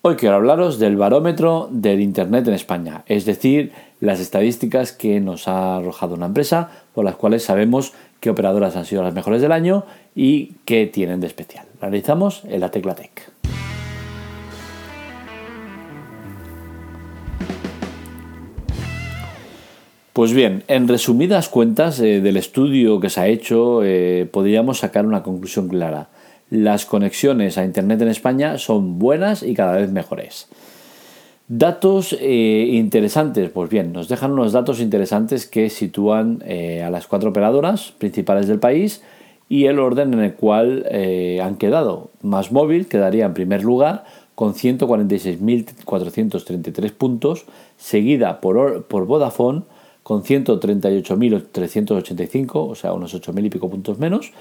Hoy quiero hablaros del barómetro del Internet en España, es decir, las estadísticas que nos ha arrojado una empresa por las cuales sabemos qué operadoras han sido las mejores del año y qué tienen de especial. Realizamos en la Tecla Tech. Pues bien, en resumidas cuentas eh, del estudio que se ha hecho, eh, podríamos sacar una conclusión clara las conexiones a Internet en España son buenas y cada vez mejores. Datos eh, interesantes, pues bien, nos dejan unos datos interesantes que sitúan eh, a las cuatro operadoras principales del país y el orden en el cual eh, han quedado. Más móvil quedaría en primer lugar con 146.433 puntos, seguida por, por Vodafone con 138.385, o sea, unos 8.000 y pico puntos menos.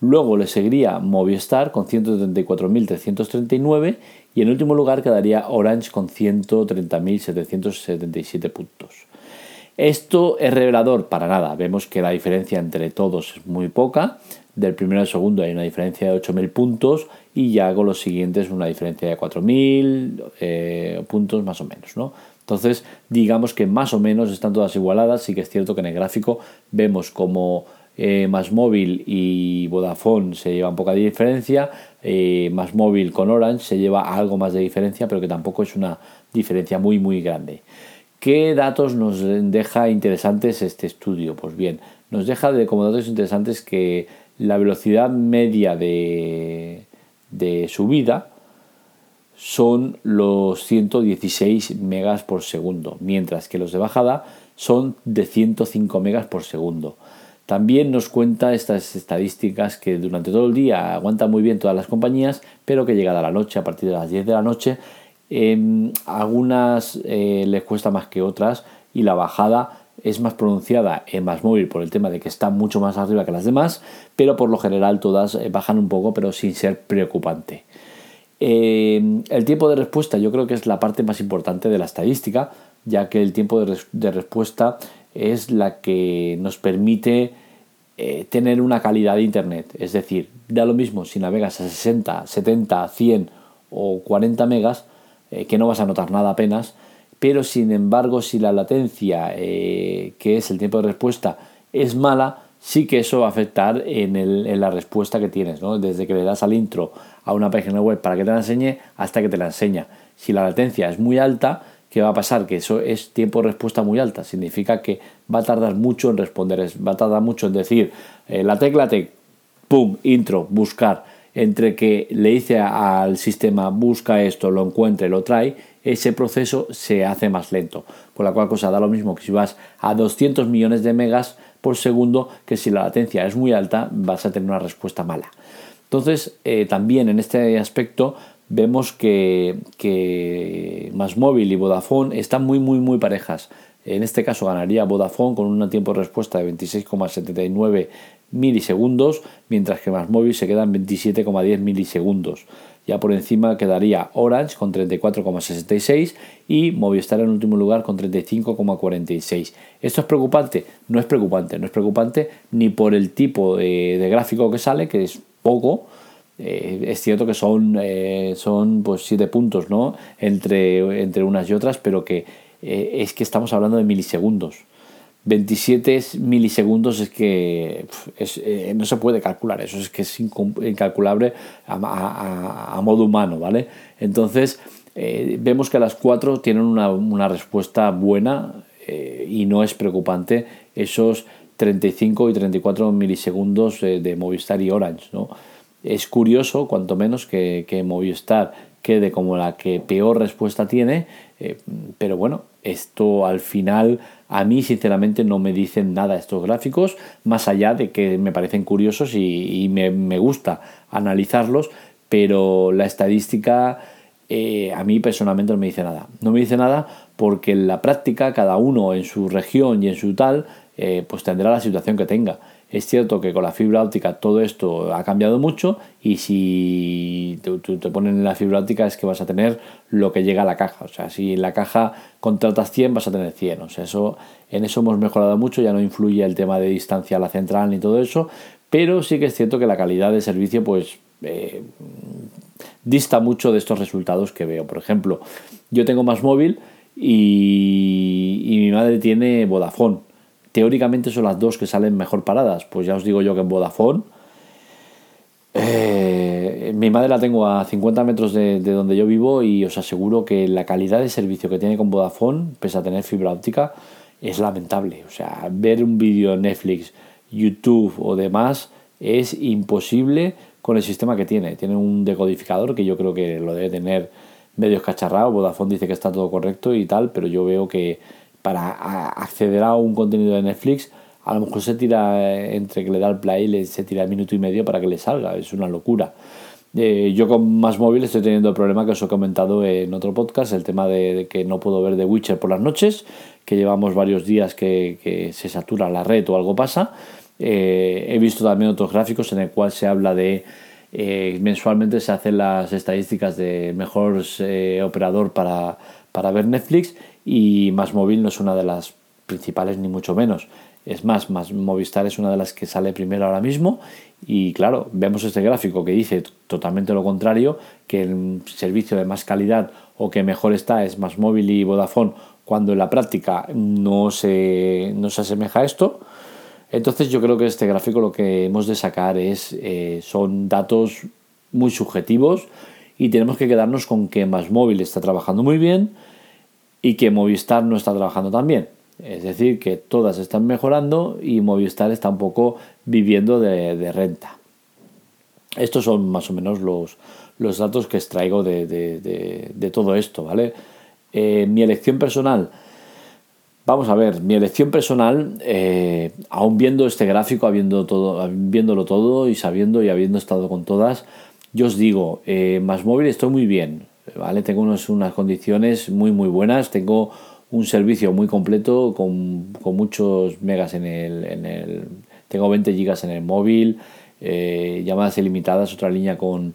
Luego le seguiría Movistar con 134.339 y en último lugar quedaría Orange con 130.777 puntos. Esto es revelador para nada. Vemos que la diferencia entre todos es muy poca. Del primero al segundo hay una diferencia de 8.000 puntos y ya con los siguientes una diferencia de 4.000 eh, puntos más o menos. ¿no? Entonces digamos que más o menos están todas igualadas. Sí que es cierto que en el gráfico vemos como eh, más móvil y Vodafone se llevan poca diferencia, eh, más móvil con Orange se lleva algo más de diferencia, pero que tampoco es una diferencia muy muy grande. ¿Qué datos nos deja interesantes este estudio? Pues bien, nos deja de, como datos interesantes que la velocidad media de, de subida son los 116 megas por segundo, mientras que los de bajada son de 105 megas por segundo. También nos cuenta estas estadísticas que durante todo el día aguantan muy bien todas las compañías, pero que llegada la noche, a partir de las 10 de la noche, em, algunas eh, les cuesta más que otras y la bajada es más pronunciada en más móvil por el tema de que está mucho más arriba que las demás, pero por lo general todas eh, bajan un poco, pero sin ser preocupante. Em, el tiempo de respuesta yo creo que es la parte más importante de la estadística, ya que el tiempo de respuesta es la que nos permite eh, tener una calidad de Internet. Es decir, da lo mismo si navegas a 60, 70, 100 o 40 megas, eh, que no vas a notar nada apenas, pero sin embargo si la latencia, eh, que es el tiempo de respuesta, es mala, sí que eso va a afectar en, en la respuesta que tienes, ¿no? desde que le das al intro a una página web para que te la enseñe hasta que te la enseña. Si la latencia es muy alta, ¿Qué va a pasar? Que eso es tiempo de respuesta muy alta. Significa que va a tardar mucho en responder, va a tardar mucho en decir eh, la tecla tec, pum, intro, buscar. Entre que le dice al sistema busca esto, lo encuentre, lo trae, ese proceso se hace más lento. Por la cual cosa da lo mismo que si vas a 200 millones de megas por segundo, que si la latencia es muy alta, vas a tener una respuesta mala. Entonces, eh, también en este aspecto vemos que, que y Vodafone están muy muy muy parejas. En este caso ganaría Vodafone con un tiempo de respuesta de 26,79 milisegundos, mientras que más móvil se queda en 27,10 milisegundos. Ya por encima quedaría Orange con 34,66 y Movistar en último lugar con 35,46. ¿Esto es preocupante? No es preocupante, no es preocupante ni por el tipo de gráfico que sale, que es poco, eh, es cierto que son, eh, son pues siete puntos ¿no? entre, entre unas y otras, pero que eh, es que estamos hablando de milisegundos. 27 milisegundos es que no se puede calcular, eso es que es incalculable a, modo humano, ¿vale? Entonces, vemos que las cuatro tienen una, respuesta buena y no es preocupante esos 35 y 34 milisegundos de Movistar y Orange, ¿no? Es curioso, cuanto menos, que, Movistar quede como la que peor respuesta tiene, eh, pero bueno, esto al final a mí sinceramente no me dicen nada estos gráficos, más allá de que me parecen curiosos y, me, gusta analizarlos, pero la estadística eh, a mí personalmente no me dice nada. No me dice nada porque en la práctica cada uno en su región y en su tal, eh, pues tendrá la situación que tenga. Es cierto que con la fibra óptica todo esto ha cambiado mucho y si te, ponen en la fibra óptica es que vas a tener lo que llega a la caja. O sea, si en la caja contratas 100 vas a tener 100. O sea, eso, en eso hemos mejorado mucho, ya no influye el tema de distancia a la central ni todo eso, pero sí que es cierto que la calidad de servicio pues eh, dista mucho de estos resultados que veo. Por ejemplo, yo tengo más móvil y, y mi madre tiene Vodafone. Teóricamente son las dos que salen mejor paradas. Pues ya os digo yo que en Vodafone eh, mi madre la tengo a 50 metros de, donde yo vivo y os aseguro que la calidad de servicio que tiene con Vodafone, pese a tener fibra óptica, es lamentable. O sea, ver un vídeo en Netflix, YouTube o demás es imposible con el sistema que tiene. Tiene un decodificador que yo creo que lo debe tener medio escacharrado. Vodafone dice que está todo correcto y tal, pero yo veo que para acceder a un contenido de Netflix a lo mejor se tira eh, entre que le da el play, se tira el minuto y medio para que le salga, es una locura. Eh, yo con más móvil estoy teniendo el problema que os he comentado en otro podcast, el tema de, que no puedo ver The Witcher por las noches, que llevamos varios días que, se satura la red o algo pasa. Eh, he visto también otros gráficos en el cual se habla de mensualmente se hacen las estadísticas de mejor operador para, para ver Netflix y más móvil no es una de las principales ni mucho menos. Es más, más Movistar es una de las que sale primero ahora mismo y claro, vemos este gráfico que dice totalmente lo contrario, que el servicio de más calidad o que mejor está es más móvil y Vodafone cuando en la práctica no se, no se asemeja a esto. Entonces yo creo que este gráfico lo que hemos de sacar es, eh, son datos muy subjetivos y tenemos que quedarnos con que más móvil está trabajando muy bien y que Movistar no está trabajando tan bien. Es decir, que todas están mejorando y Movistar está un poco viviendo de, renta. Estos son más o menos los, los datos que extraigo de, de, todo esto, ¿vale? Eh, mi elección personal. Vamos a ver, mi elección personal, eh, aún viendo este gráfico, habiendo todo, viéndolo todo y sabiendo y habiendo estado con todas, yo os digo, eh, más móvil estoy muy bien, ¿vale? Tengo unas condiciones muy muy buenas, tengo un servicio muy completo con, muchos megas en el, en el, Tengo 20 gigas en el móvil, eh, llamadas ilimitadas, otra línea con,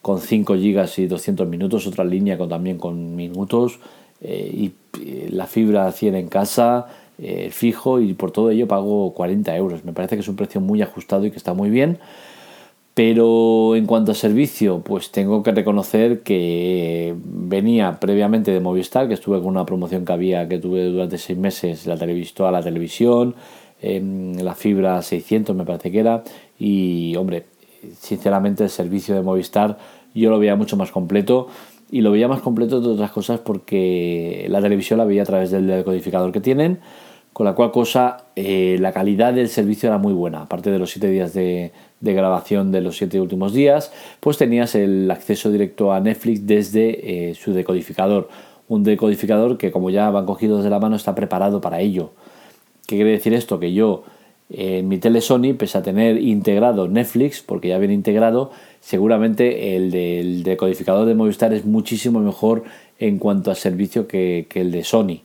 con 5 gigas y 200 minutos, otra línea con, también con minutos, eh, y eh, la fibra 100 en casa, fijo, y por todo ello pago 40 euros. Me parece que es un precio muy ajustado y que está muy bien. Pero en cuanto a servicio, pues tengo que reconocer que venía previamente de Movistar, que estuve con una promoción que había, que tuve durante seis meses, la la televisión, la fibra 600 me parece que era, y hombre, sinceramente el servicio de Movistar yo lo veía mucho más completo. Y lo veía más completo de otras cosas porque la televisión la veía a través del decodificador que tienen, con la cual cosa eh, la calidad del servicio era muy buena, aparte de los siete días de, grabación de los siete últimos días, pues tenías el acceso directo a Netflix desde eh, su decodificador. Un decodificador que como ya van cogidos de la mano está preparado para ello. ¿Qué quiere decir esto? Que yo en mi tele Sony, pese a tener integrado Netflix, porque ya viene integrado, seguramente el del decodificador de Movistar es muchísimo mejor en cuanto a servicio que, el de Sony.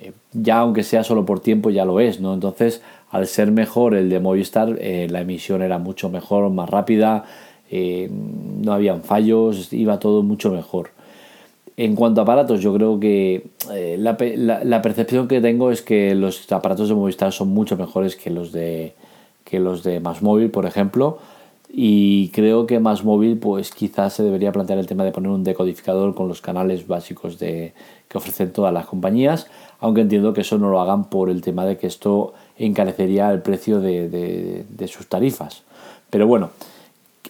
Eh, ya aunque sea solo por tiempo, ya lo es, ¿no? Entonces al ser mejor el de Movistar, eh, la emisión era mucho mejor, más rápida, eh, no habían fallos, iba todo mucho mejor. En cuanto a aparatos, yo creo que eh, la, percepción que tengo es que los aparatos de Movistar son mucho mejores que los de, que los de Más Móvil, por ejemplo. Y creo que Más Móvil, pues quizás se debería plantear el tema de poner un decodificador con los canales básicos de, que ofrecen todas las compañías, aunque entiendo que eso no lo hagan por el tema de que esto encarecería el precio de, sus tarifas. Pero bueno,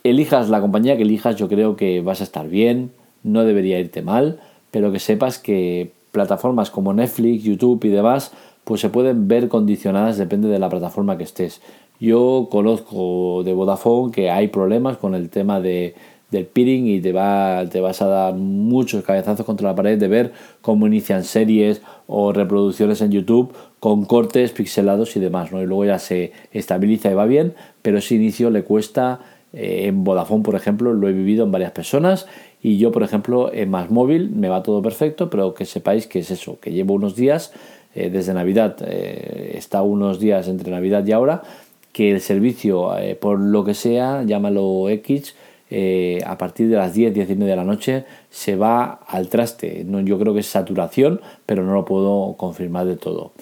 elijas la compañía que elijas, yo creo que vas a estar bien, no debería irte mal, pero que sepas que plataformas como Netflix, YouTube y demás, pues se pueden ver condicionadas, depende de la plataforma que estés. Yo conozco de Vodafone que hay problemas con el tema de, del peering y te, va, te vas a dar muchos cabezazos contra la pared de ver cómo inician series o reproducciones en YouTube con cortes pixelados y demás, ¿no? Y luego ya se estabiliza y va bien, pero ese inicio le cuesta eh, en Vodafone, por ejemplo, lo he vivido en varias personas y yo, por ejemplo, en Más Móvil me va todo perfecto, pero que sepáis que es eso, que llevo unos días eh, desde Navidad, eh, está unos días entre Navidad y ahora, que el servicio, por lo que sea, llámalo X, eh, a partir de las 10, 10 y media de la noche se va al traste. No, yo creo que es saturación, pero no lo puedo confirmar de todo.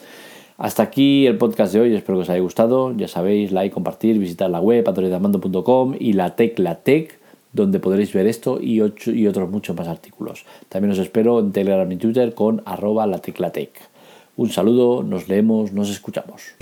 Hasta aquí el podcast de hoy, espero que os haya gustado. Ya sabéis, like, compartir, visitar la web atoridamando.com y la tecla tech donde podréis ver esto y, y otros muchos más artículos. También os espero en Telegram y Twitter con arroba la Un saludo, nos leemos, nos escuchamos.